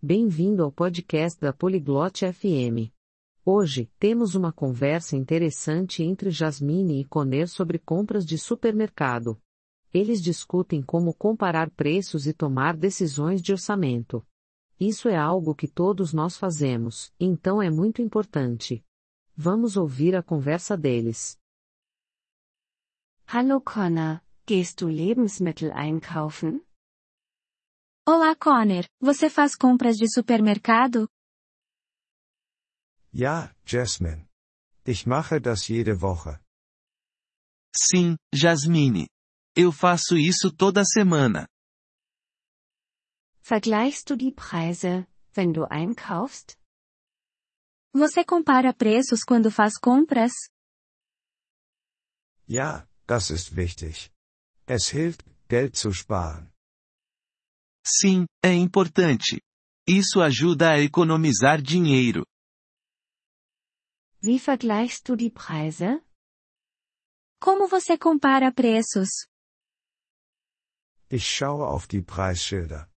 Bem-vindo ao podcast da Poliglote FM. Hoje, temos uma conversa interessante entre Jasmine e Conner sobre compras de supermercado. Eles discutem como comparar preços e tomar decisões de orçamento. Isso é algo que todos nós fazemos, então é muito importante. Vamos ouvir a conversa deles. Hallo Connor, gehst du Lebensmittel einkaufen? Olá Connor, você faz compras de supermercado? Ja, Jasmine. Ich mache das jede Woche. Sim, Jasmine. Eu faço isso toda semana. Vergleichst du die Preise, wenn du einkaufst? Você compara preços quando faz compras? Ja, das ist wichtig. Es hilft, Geld zu sparen. Sim, é importante. Isso ajuda a economizar dinheiro. Wie vergleichst du die Preise? Como você compara preços? Ich schaue auf die Preisschilder.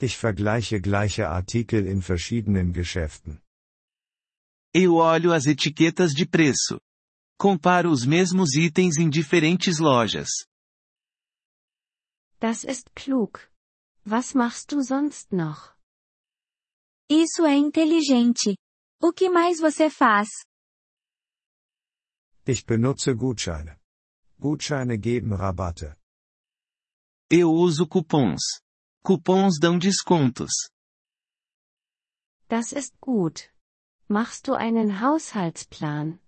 Ich vergleiche gleiche Artikel in verschiedenen Geschäften. Eu olho as etiquetas de preço. Comparo os mesmos itens em diferentes lojas. Das ist klug. Was machst du sonst noch? Isso é inteligente. O que mais você faz? Ich benutze Gutscheine. Gutscheine geben Rabatte. Eu uso cupons. Cupons dão descontos. Das ist gut. Machst du einen Haushaltsplan?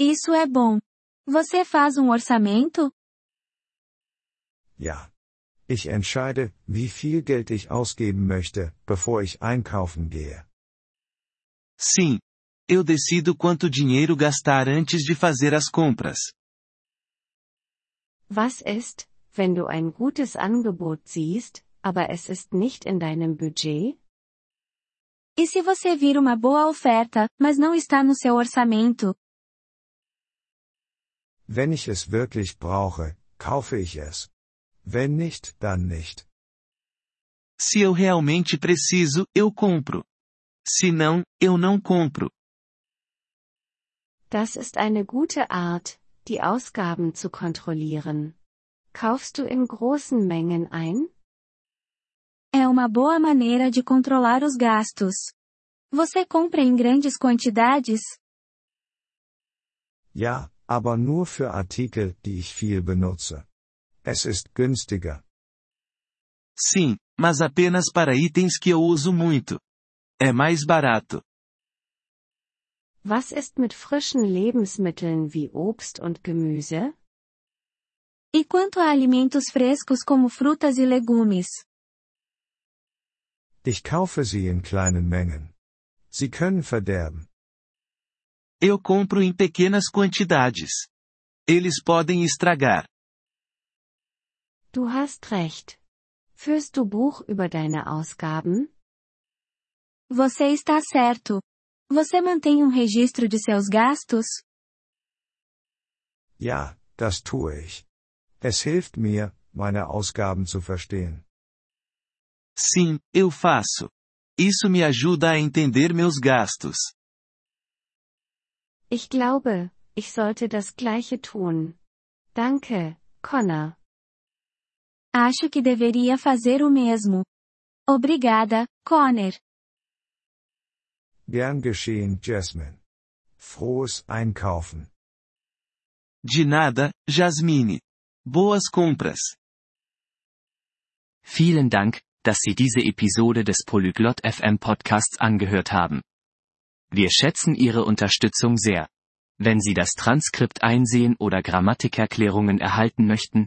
Isso é bom. Você faz um orçamento? Ja. Ich entscheide, wie viel Geld ich ausgeben möchte, bevor ich einkaufen gehe. Sim. Eu decido quanto dinheiro gastar antes de fazer as compras. Was ist, wenn du ein gutes Angebot siehst, aber es ist nicht in deinem Budget? E se você vir uma boa oferta, mas não está no seu orçamento? Wenn ich es wirklich brauche, kaufe ich es. Wenn nicht, dann nicht. Se eu realmente preciso, eu compro. Se não, eu não compro. Das ist eine gute Art, die Ausgaben zu kontrollieren. Kaufst du in großen Mengen ein? É uma boa maneira de controlar os gastos. Você compra em grandes quantidades? Ja, aber nur für Artikel, die ich viel benutze. Es ist günstiger. Sim, mas apenas para itens que eu uso muito. É mais barato. Was ist mit frischen Lebensmitteln wie Obst und Gemüse? E quanto a alimentos frescos como frutas e legumes? Ich kaufe sie in kleinen Mengen. Sie können verderben. Eu compro em pequenas quantidades. Eles podem estragar. Du hast recht. Führst du Buch über deine Ausgaben? Você está certo. Você mantém um registro de seus gastos? Ja, das tue ich. Es hilft mir, meine Ausgaben zu verstehen. Sim, eu faço. Isso me ajuda a entender meus gastos. Ich glaube, ich sollte das gleiche tun. Danke, Connor. Acho que deveria fazer o mesmo. Obrigada, Connor. Gern geschehen, Jasmine. Frohes Einkaufen. De nada, Jasmine. Boas compras. Vielen Dank, dass Sie diese Episode des Polyglot FM Podcasts angehört haben. Wir schätzen Ihre Unterstützung sehr. Wenn Sie das Transkript einsehen oder Grammatikerklärungen erhalten möchten,